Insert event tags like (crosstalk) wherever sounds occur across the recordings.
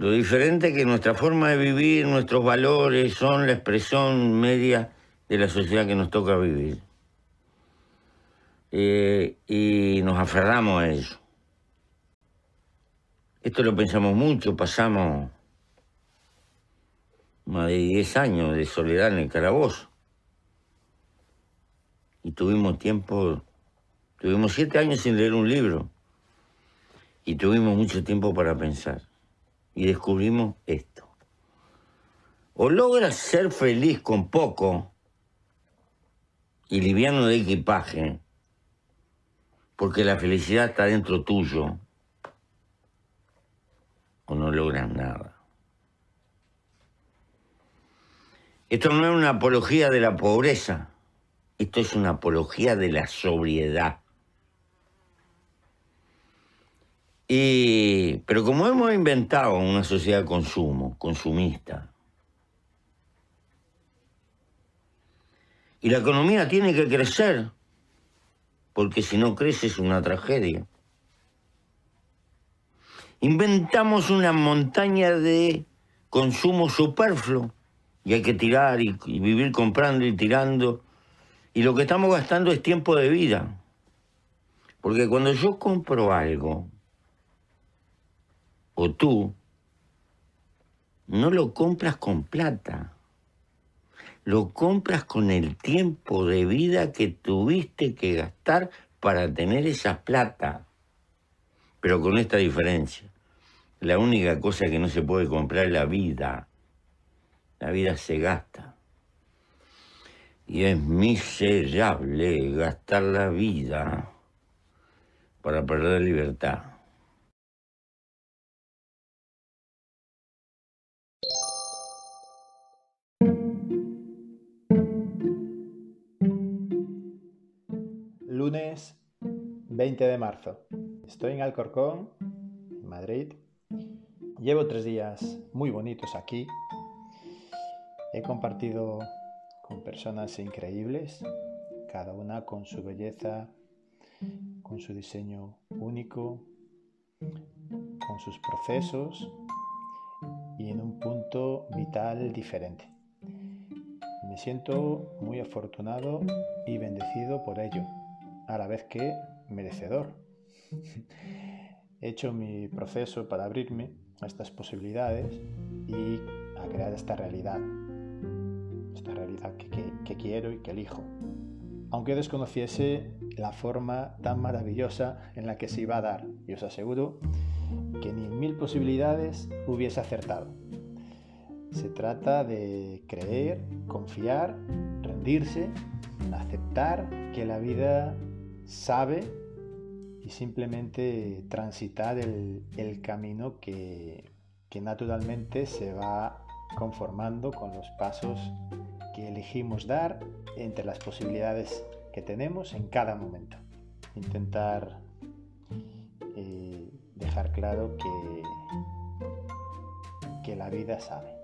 Lo diferente es que nuestra forma de vivir, nuestros valores son la expresión media de la sociedad que nos toca vivir. Eh, y nos aferramos a eso. Esto lo pensamos mucho, pasamos más de 10 años de soledad en el calabozo. Y tuvimos tiempo, tuvimos 7 años sin leer un libro. Y tuvimos mucho tiempo para pensar. Y descubrimos esto. O logras ser feliz con poco y liviano de equipaje, porque la felicidad está dentro tuyo, o no logras nada. Esto no es una apología de la pobreza, esto es una apología de la sobriedad. Pero como hemos inventado una sociedad de consumo, consumista, y la economía tiene que crecer, porque si no crece es una tragedia. Inventamos una montaña de consumo superfluo y hay que tirar y vivir comprando y tirando. Y lo que estamos gastando es tiempo de vida. Porque cuando yo compro algo, o tú, no lo compras con plata, lo compras con el tiempo de vida que tuviste que gastar para tener esa plata. Pero con esta diferencia. La única cosa que no se puede comprar es la vida. La vida se gasta. Y es miserable gastar la vida para perder libertad. Lunes 20 de marzo. Estoy en Alcorcón, en Madrid. Llevo tres días muy bonitos aquí. He compartido con personas increíbles, cada una con su belleza, con su diseño único, con sus procesos y en un punto vital diferente. Me siento muy afortunado y bendecido por ello, a la vez que merecedor. (laughs) He hecho mi proceso para abrirme a estas posibilidades y a crear esta realidad esta realidad que, quiero y que elijo. Aunque desconociese la forma tan maravillosa en la que se iba a dar, y os aseguro que ni en mil posibilidades hubiese acertado. Se trata de creer, confiar, rendirse, aceptar que la vida sabe y simplemente transitar el, camino que, que naturalmente se va conformando con los pasos que elegimos dar entre las posibilidades que tenemos en cada momento. Intentar eh, dejar claro que, que la vida sabe.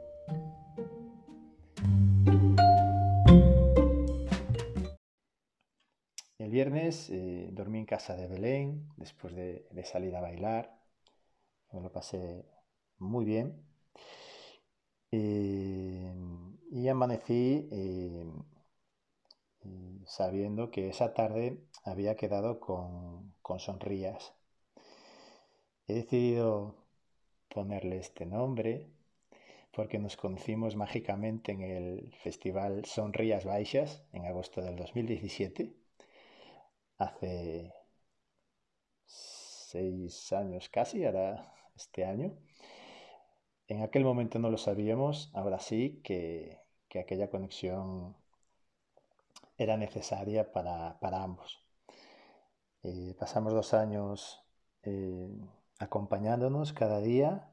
Viernes eh, dormí en casa de Belén después de, salir a bailar. Me lo pasé muy bien Em, y amanecí em, sabiendo que esa tarde había quedado con, con Sonrías. He decidido ponerle este nombre porque nos conocimos mágicamente en el festival Sonrías Baixas en agosto del 2017, hace seis años casi, ahora este año. En aquel momento no lo sabíamos, ahora sí que, aquella conexión era necesaria para, ambos. Eh, pasamos dos años eh, acompañándonos cada día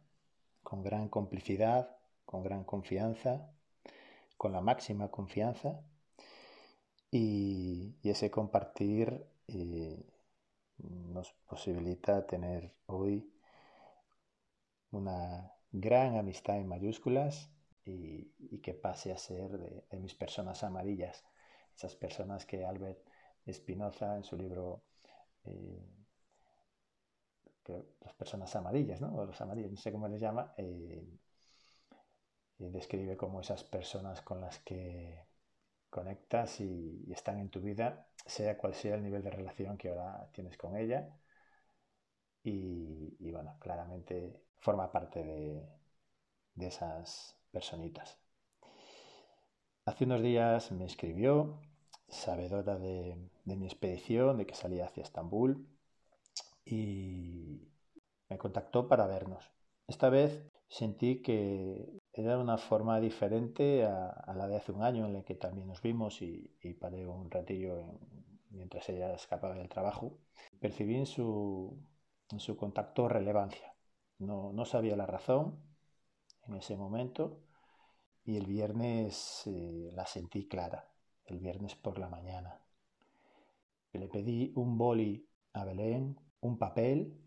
con gran complicidad, con gran confianza, con la máxima confianza y, ese compartir eh, nos posibilita tener hoy una gran amistad en mayúsculas y, que pase a ser de, mis personas amarillas, esas personas que Albert Espinoza en su libro eh, las personas amarillas, ¿no? Los amarillos, no sé cómo les llama, eh, y describe como esas personas con las que conectas y, están en tu vida, sea cual sea el nivel de relación que ahora tienes con ella. Y, bueno, claramente forma parte de, esas personitas. Hace unos días me escribió, sabedora de, de mi expedición, de que salía hacia Estambul, y me contactó para vernos. Esta vez sentí que era una forma diferente a, la de hace un año en la que también nos vimos y, paré un ratillo mientras ella escapaba del trabajo. Percibí en su, su contacto relevancia. No, no, sabía la razón en ese momento y el viernes eh, la sentí clara, el viernes por la mañana. Le pedí un boli a Belén, un papel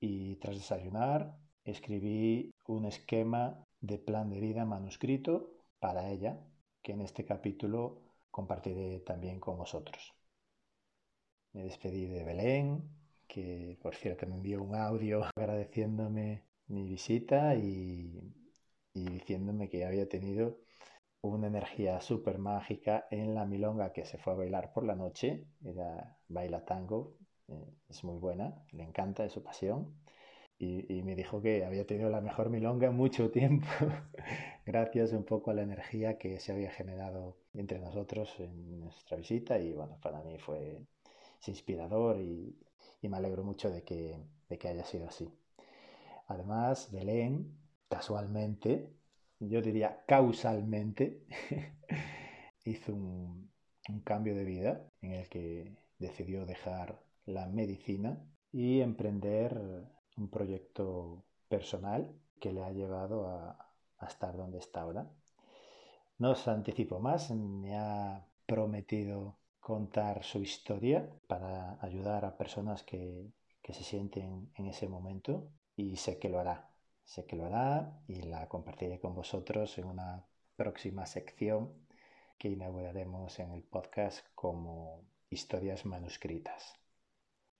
y tras desayunar escribí un esquema de plan de vida manuscrito para ella, que en este capítulo compartiré también con vosotros. Me despedí de Belén, que por cierto me envió un audio (laughs) agradeciéndome mi visita y, diciéndome que había tenido una energía súper mágica en la milonga que se fue a bailar por la noche. Era baila tango, eh, es muy buena, le encanta, es su pasión y, me dijo que había tenido la mejor milonga en mucho tiempo, (laughs) gracias un poco a la energía que se había generado entre nosotros en nuestra visita y bueno, para mí fue inspirador y, me alegro mucho de que, de que haya sido así. Además, Belén, casualmente, yo diría causalmente, (laughs) hizo un, un cambio de vida en el que decidió dejar la medicina y emprender un proyecto personal que le ha llevado a, estar donde está ahora. No os anticipo más, me ha prometido contar su historia para ayudar a personas que, que se sienten en ese momento y sé que lo hará. Sé que lo hará y la compartiré con vosotros en una próxima sección que inauguraremos en el podcast como historias manuscritas.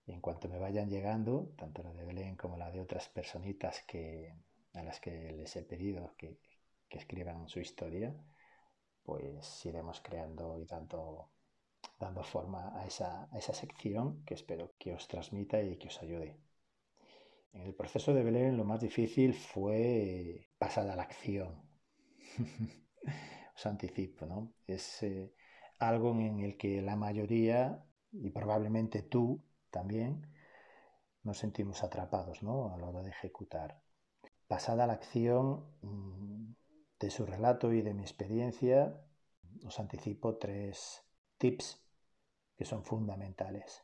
Y en cuanto me vayan llegando, tanto la de Belén como la de otras personitas que, a las que les he pedido que, escriban su historia, pues iremos creando y dando, dando forma a esa, a esa sección que espero que os transmita y que os ayude. En el proceso de Belén lo más difícil fue pasar a la acción. (laughs) os anticipo, ¿no? Es eh, algo en el que la mayoría, y probablemente tú, también nos sentimos atrapados ¿no? a la hora de ejecutar. Pasada la acción mm, de su relato y de mi experiencia, os anticipo tres tips que son fundamentales.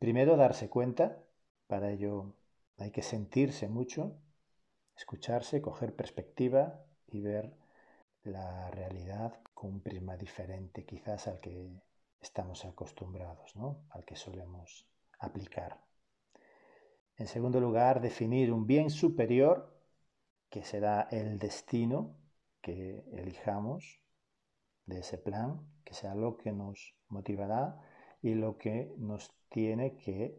Primero, darse cuenta. Para ello hay que sentirse mucho, escucharse, coger perspectiva y ver la realidad con un prisma diferente quizás al que estamos acostumbrados, ¿no? al que solemos aplicar. En segundo lugar, definir un bien superior, que será el destino que elijamos de ese plan, que sea lo que nos motivará y lo que nos tiene que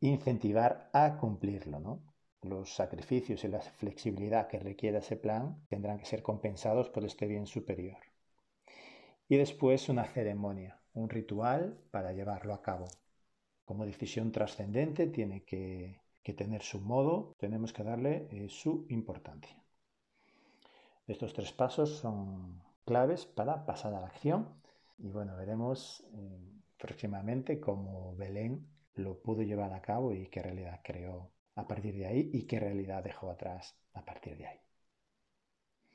incentivar a cumplirlo. ¿no? Los sacrificios y la flexibilidad que requiera ese plan tendrán que ser compensados por este bien superior. Y después una ceremonia, un ritual para llevarlo a cabo. Como decisión trascendente tiene que, tener su modo, tenemos que darle eh, su importancia. Estos tres pasos son claves para pasar a la acción y bueno, veremos eh, próximamente cómo Belén lo pudo llevar a cabo y qué realidad creó a partir de ahí y qué realidad dejó atrás a partir de ahí.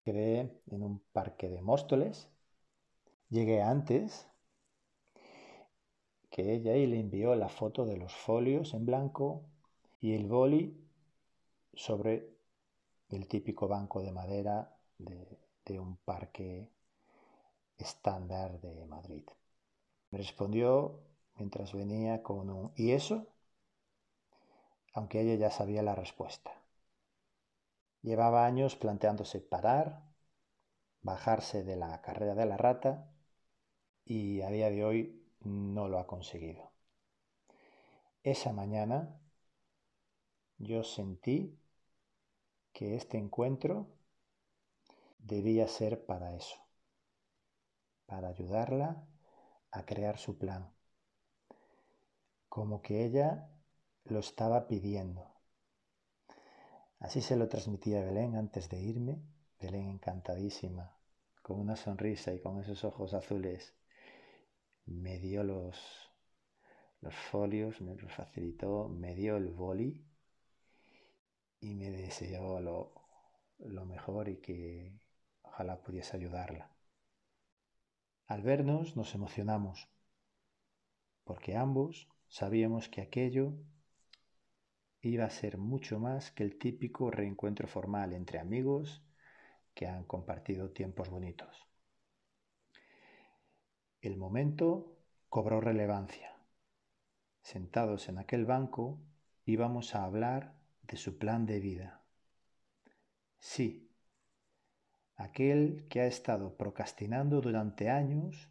Quedé en un parque de Móstoles, llegué antes que ella y le envió la foto de los folios en blanco y el boli sobre el típico banco de madera de, un parque estándar de Madrid. Me respondió mientras venía con un ¿y eso? aunque ella ya sabía la respuesta. Llevaba años planteándose parar, bajarse de la carrera de la rata y a día de hoy no lo ha conseguido. Esa mañana yo sentí que este encuentro debía ser para eso, para ayudarla a crear su plan, como que ella lo estaba pidiendo. Así se lo transmití a Belén antes de irme, Belén encantadísima, con una sonrisa y con esos ojos azules, me dio los, los folios, me los facilitó, me dio el boli y me deseó lo, lo mejor y que ojalá pudiese ayudarla. Al vernos nos emocionamos, porque ambos sabíamos que aquello iba a ser mucho más que el típico reencuentro formal entre amigos que han compartido tiempos bonitos. El momento cobró relevancia. Sentados en aquel banco íbamos a hablar de su plan de vida. Sí, aquel que ha estado procrastinando durante años,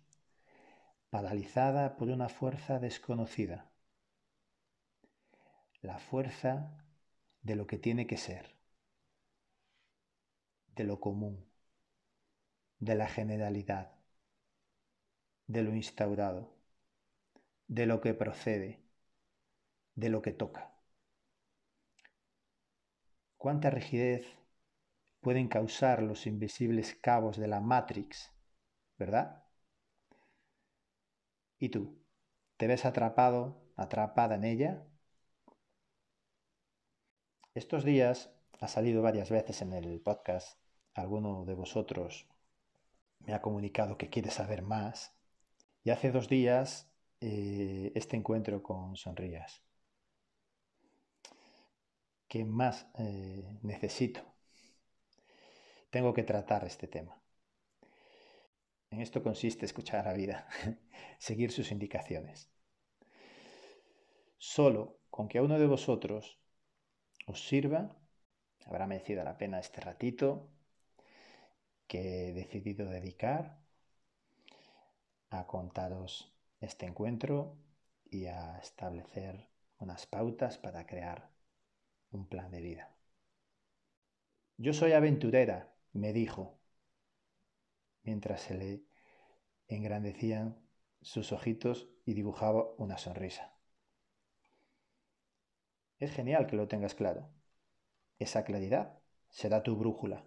paralizada por una fuerza desconocida, la fuerza de lo que tiene que ser, de lo común, de la generalidad, de lo instaurado, de lo que procede, de lo que toca. ¿Cuánta rigidez pueden causar los invisibles cabos de la Matrix, ¿verdad? ¿Y tú? ¿Te ves atrapado, atrapada en ella? Estos días ha salido varias veces en el podcast. Alguno de vosotros me ha comunicado que quiere saber más. Y hace dos días eh, este encuentro con Sonrías. ¿Qué más eh, necesito? tengo que tratar este tema. En esto consiste escuchar a la vida, (laughs) seguir sus indicaciones. Solo con que a uno de vosotros os sirva, habrá merecido la pena este ratito que he decidido dedicar a contaros este encuentro y a establecer unas pautas para crear un plan de vida. Yo soy aventurera me dijo, mientras se le engrandecían sus ojitos y dibujaba una sonrisa. Es genial que lo tengas claro. Esa claridad será tu brújula.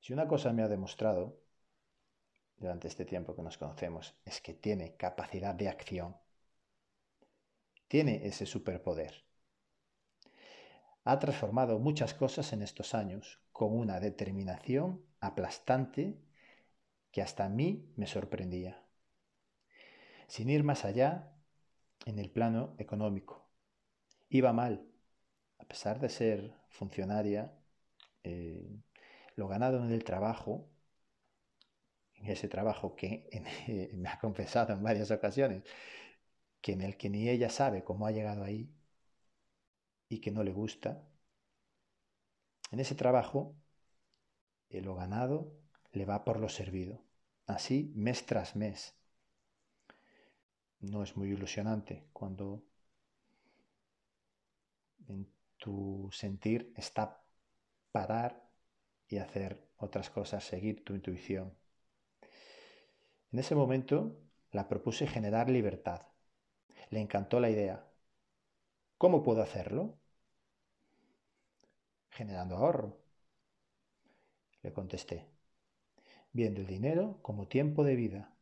Si una cosa me ha demostrado durante este tiempo que nos conocemos es que tiene capacidad de acción, tiene ese superpoder ha transformado muchas cosas en estos años con una determinación aplastante que hasta a mí me sorprendía. Sin ir más allá, en el plano económico. Iba mal. A pesar de ser funcionaria, eh, lo ganado en el trabajo, en ese trabajo que me ha confesado en varias ocasiones, que en el que ni ella sabe cómo ha llegado ahí, y que no le gusta, en ese trabajo lo ganado le va por lo servido. Así mes tras mes. No es muy ilusionante cuando en tu sentir está parar y hacer otras cosas, seguir tu intuición. En ese momento la propuse generar libertad. Le encantó la idea. ¿Cómo puedo hacerlo? Generando ahorro. Le contesté, viendo el dinero como tiempo de vida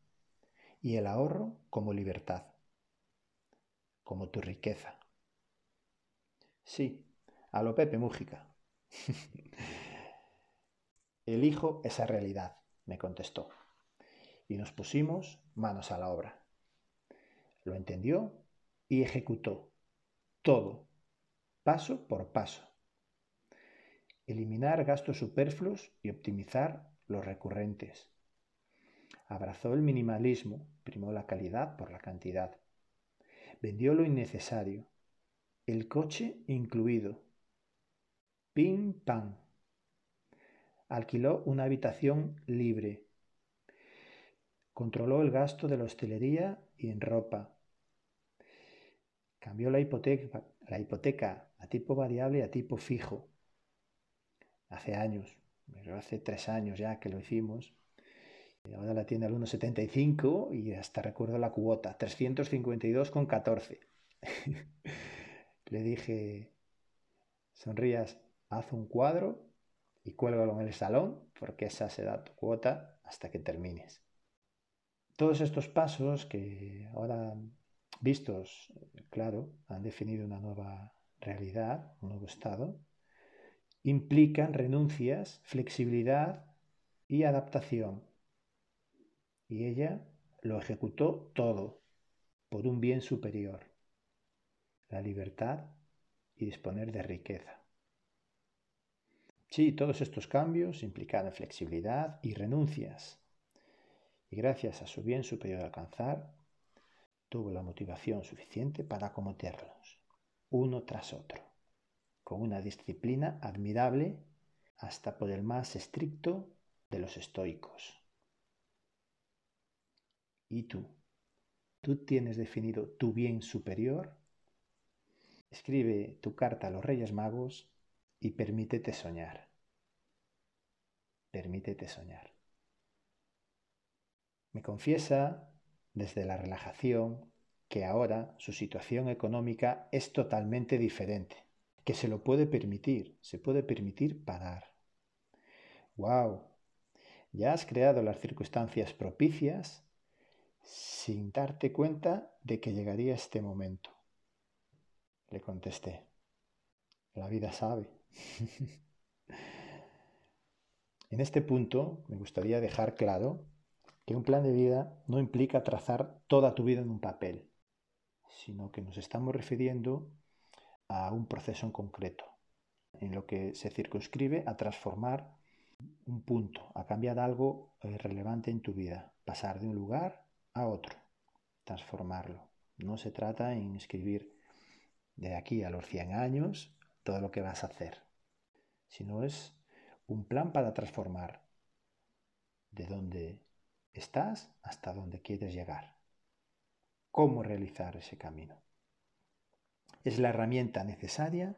y el ahorro como libertad, como tu riqueza. Sí, a lo Pepe Mújica. (laughs) Elijo esa realidad, me contestó, y nos pusimos manos a la obra. Lo entendió y ejecutó todo, paso por paso. Eliminar gastos superfluos y optimizar los recurrentes. Abrazó el minimalismo, primó la calidad por la cantidad. Vendió lo innecesario, el coche incluido. Pim pam. Alquiló una habitación libre. Controló el gasto de la hostelería y en ropa, Cambió la hipoteca, la hipoteca a tipo variable y a tipo fijo. Hace años, hace tres años ya que lo hicimos. Ahora la tiene al 1,75 y hasta recuerdo la cuota, 352,14. (laughs) Le dije, sonrías, haz un cuadro y cuélgalo en el salón porque esa será tu cuota hasta que termines. Todos estos pasos que ahora vistos, claro, han definido una nueva realidad, un nuevo estado, implican renuncias, flexibilidad y adaptación. Y ella lo ejecutó todo por un bien superior, la libertad y disponer de riqueza. Sí, todos estos cambios implicaron flexibilidad y renuncias. Y gracias a su bien superior alcanzar, tuvo la motivación suficiente para acometerlos, uno tras otro, con una disciplina admirable hasta por el más estricto de los estoicos. ¿Y tú? ¿Tú tienes definido tu bien superior? Escribe tu carta a los Reyes Magos y permítete soñar. Permítete soñar. Me confiesa desde la relajación que ahora su situación económica es totalmente diferente, que se lo puede permitir, se puede permitir parar. ¡Wow! Ya has creado las circunstancias propicias sin darte cuenta de que llegaría este momento. Le contesté, la vida sabe. (laughs) en este punto me gustaría dejar claro que un plan de vida no implica trazar toda tu vida en un papel, sino que nos estamos refiriendo a un proceso en concreto, en lo que se circunscribe a transformar un punto, a cambiar algo eh, relevante en tu vida, pasar de un lugar a otro, transformarlo. No se trata en escribir de aquí a los 100 años todo lo que vas a hacer, sino es un plan para transformar de donde estás hasta donde quieres llegar. ¿Cómo realizar ese camino? Es la herramienta necesaria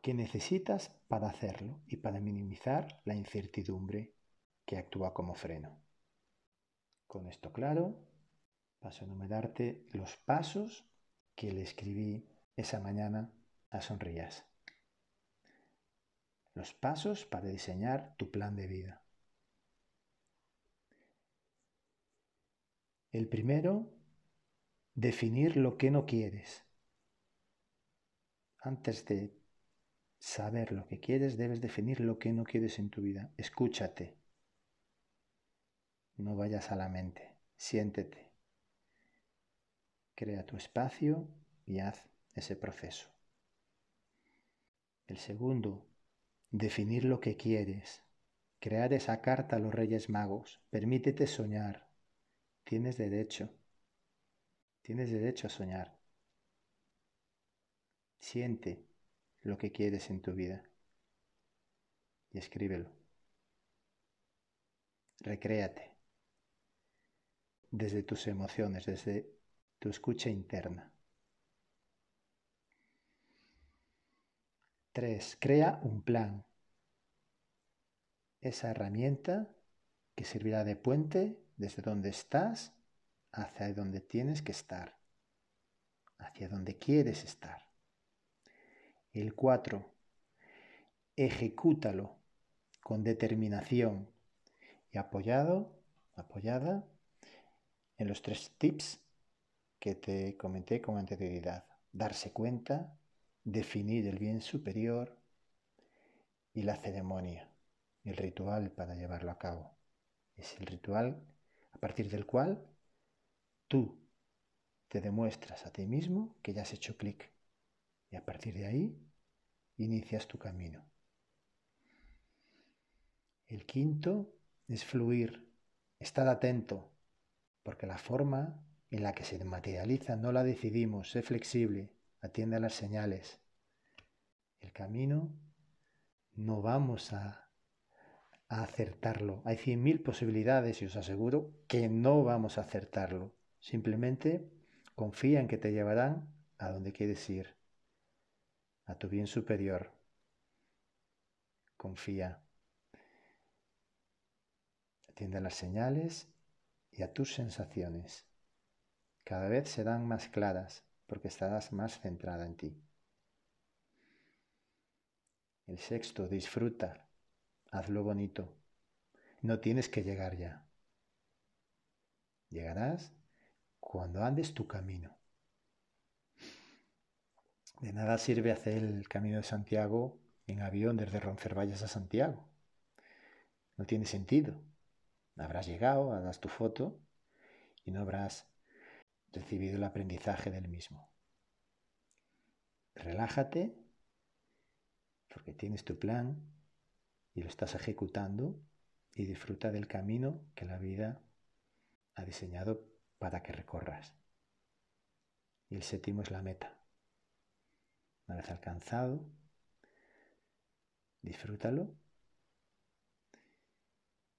que necesitas para hacerlo y para minimizar la incertidumbre que actúa como freno. Con esto claro, paso a enumerarte los pasos que le escribí esa mañana a Sonrías. Los pasos para diseñar tu plan de vida. El primero, definir lo que no quieres. Antes de saber lo que quieres, debes definir lo que no quieres en tu vida. Escúchate. No vayas a la mente. Siéntete. Crea tu espacio y haz ese proceso. El segundo, definir lo que quieres. Crear esa carta a los Reyes Magos. Permítete soñar. Tienes derecho. Tienes derecho a soñar. Siente lo que quieres en tu vida y escríbelo. Recréate desde tus emociones, desde tu escucha interna. 3. Crea un plan. Esa herramienta que servirá de puente desde donde estás hacia donde tienes que estar, hacia donde quieres estar. El 4. Ejecútalo con determinación y apoyado, apoyada en los tres tips que te comenté con anterioridad. Darse cuenta, definir el bien superior y la ceremonia, el ritual para llevarlo a cabo. Es el ritual a partir del cual tú te demuestras a ti mismo que ya has hecho clic y a partir de ahí inicias tu camino. El quinto es fluir, estar atento, porque la forma en la que se materializa no la decidimos, sé flexible, atiende a las señales. El camino no vamos a a acertarlo. Hay 100.000 posibilidades y os aseguro que no vamos a acertarlo. Simplemente confía en que te llevarán a donde quieres ir. a tu bien superior. Confía. Atiende a las señales y a tus sensaciones. Cada vez serán más claras porque estarás más centrada en ti. El sexto, disfruta, hazlo bonito. No tienes que llegar ya. Llegarás cuando andes tu camino. De nada sirve hacer el camino de Santiago en avión desde Roncesvalles a Santiago. No tiene sentido. Habrás llegado, harás tu foto y no habrás recibido el aprendizaje del mismo. Relájate porque tienes tu plan y lo estás ejecutando y disfruta del camino que la vida ha diseñado para que recorras. Y el séptimo es la meta. Una vez alcanzado, disfrútalo.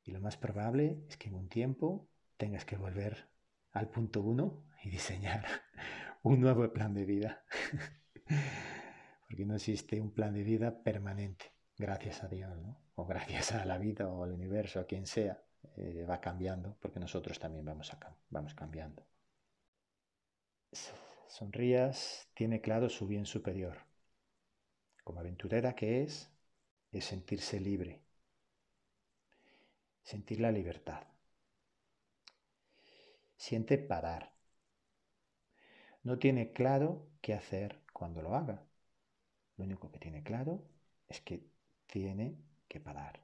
Y lo más probable es que en un tiempo tengas que volver al punto uno y diseñar (laughs) un nuevo plan de vida. (laughs) Porque no existe un plan de vida permanente, gracias a Dios, ¿no? o gracias a la vida o al universo, a quien sea. Eh, va cambiando porque nosotros también vamos, a, vamos cambiando. Sonrías tiene claro su bien superior. Como aventurera que es, es sentirse libre, sentir la libertad. Siente parar. No tiene claro qué hacer cuando lo haga. Lo único que tiene claro es que tiene que parar.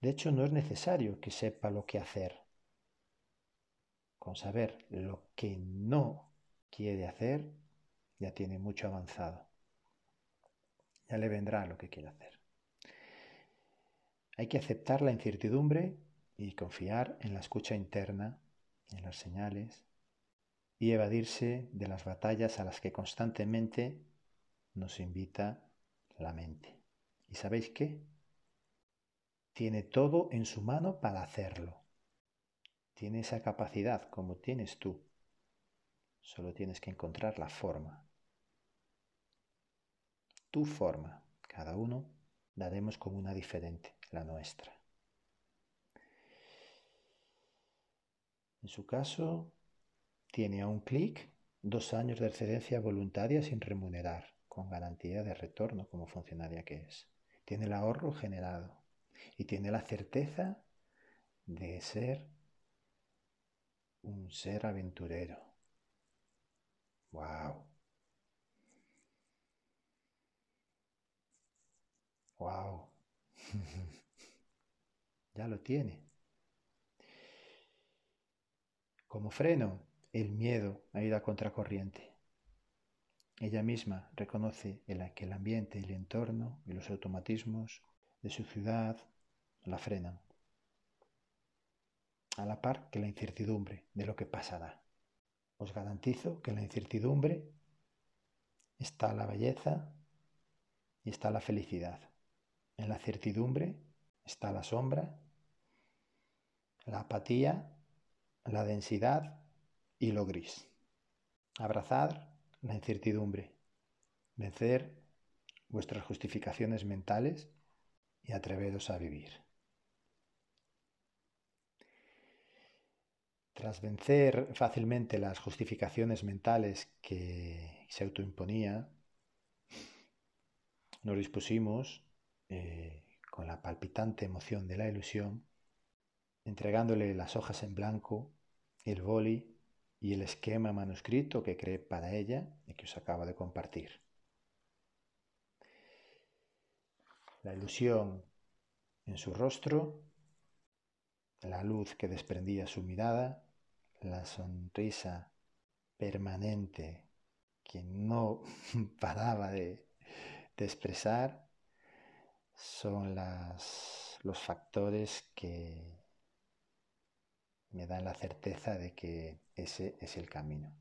De hecho, no es necesario que sepa lo que hacer. Con saber lo que no quiere hacer, ya tiene mucho avanzado. Ya le vendrá lo que quiere hacer. Hay que aceptar la incertidumbre y confiar en la escucha interna, en las señales, y evadirse de las batallas a las que constantemente nos invita la mente. ¿Y sabéis qué? Tiene todo en su mano para hacerlo. Tiene esa capacidad como tienes tú. Solo tienes que encontrar la forma. Tu forma. Cada uno daremos como una diferente, la nuestra. En su caso, tiene a un clic dos años de excedencia voluntaria sin remunerar, con garantía de retorno como funcionaria que es. Tiene el ahorro generado y tiene la certeza de ser un ser aventurero. ¡Wow! ¡Wow! (laughs) ya lo tiene. Como freno, el miedo a ir a contracorriente. Ella misma reconoce que el ambiente, el entorno y los automatismos de su ciudad la frenan, a la par que la incertidumbre de lo que pasará. Os garantizo que en la incertidumbre está la belleza y está la felicidad. En la certidumbre está la sombra, la apatía, la densidad y lo gris. Abrazar la incertidumbre, vencer vuestras justificaciones mentales y atreveros a vivir. Tras vencer fácilmente las justificaciones mentales que se autoimponía, nos dispusimos, eh, con la palpitante emoción de la ilusión, entregándole las hojas en blanco, el boli y el esquema manuscrito que creé para ella y que os acabo de compartir. la ilusión en su rostro, la luz que desprendía su mirada, la sonrisa permanente que no (laughs) paraba de, expresar, son los factores que me dan la certeza de que ese es el camino.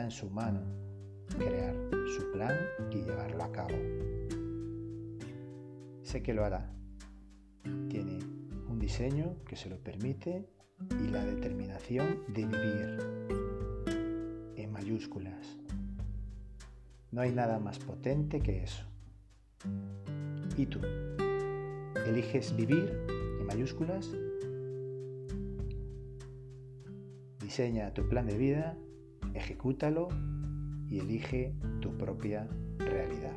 en su mano crear su plan y llevarlo a cabo. Sé que lo hará. Tiene un diseño que se lo permite y la determinación de vivir en mayúsculas. No hay nada más potente que eso. ¿Y tú? ¿Eliges vivir en mayúsculas? Diseña tu plan de vida, ejecútalo y elige tu propia realidad.